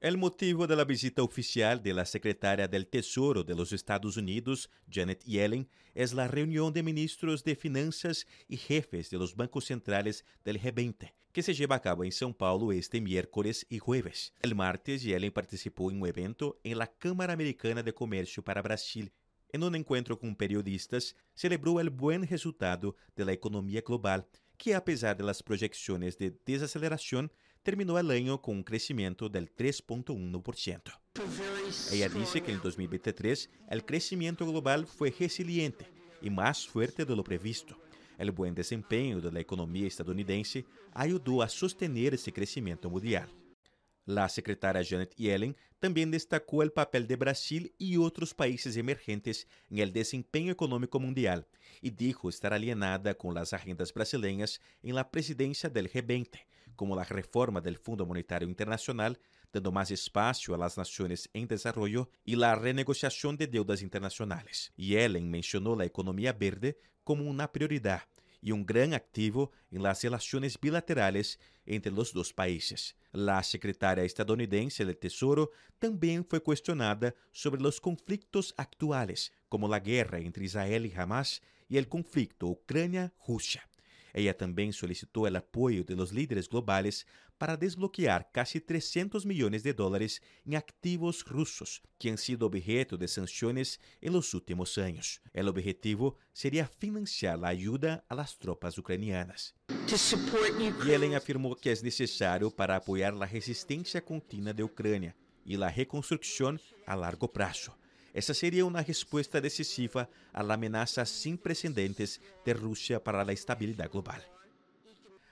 El motivo de la visita oficial de la secretaria del Tesoro de los Estados Unidos, Janet Yellen, es la reunión de ministros de Finanzas y jefes de los bancos centrales del G20, que se lleva a cabo en São Paulo este miércoles y jueves. El martes, Yellen participó en un evento en la Cámara Americana de Comercio para Brasil. En un encuentro con periodistas, celebró el buen resultado de la economía global que apesar de las proyecciones de desaceleración, terminó el año con un crecimiento del 3.1%. Ella dice que en 2023 el crecimiento global fue resiliente y más fuerte de lo previsto. El buen desempeño de la economía estadounidense ayudó a sostener ese crecimiento mundial. La secretaria Janet Yellen también destacó el papel de Brasil y otros países emergentes en el desempeño económico mundial y dijo estar alienada con las agendas brasileñas en la presidencia del G20, como la reforma del Fundo Monetario Internacional, dando más espacio a las naciones en desarrollo y la renegociación de deudas internacionales. Yellen mencionó la economía verde como una prioridad y un gran activo en las relaciones bilaterales entre los dos países. La secretaria estadounidense del Tesoro también fue cuestionada sobre los conflictos actuales, como la guerra entre Israel y Hamas y el conflicto Ucrania-Rusia. Ella también solicitó el apoyo de los líderes globales para desbloquear casi 300 millones de dólares en activos rusos que han sido objeto de sanciones en los últimos años. El objetivo sería financiar la ayuda a las tropas ucranianas. Yellen afirmó que es necesario para apoyar la resistencia continua de Ucrania y la reconstrucción a largo plazo essa seria uma resposta decisiva à ameaça sem precedentes de Rússia para a estabilidade global.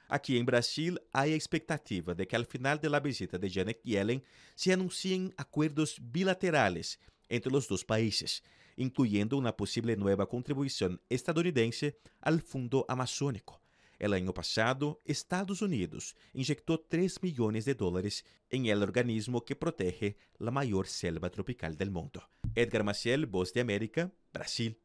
Aqui em Brasil, há a expectativa de que, ao final da visita de Janet Yellen, se anunciem acordos bilaterais entre os dois países, incluyendo uma possível nova contribuição estadunidense ao Fundo Amazônico, El año pasado, Estados Unidos inyectó 3 millones de dólares en el organismo que protege la mayor selva tropical del mundo. Edgar Maciel, Voz de América, Brasil.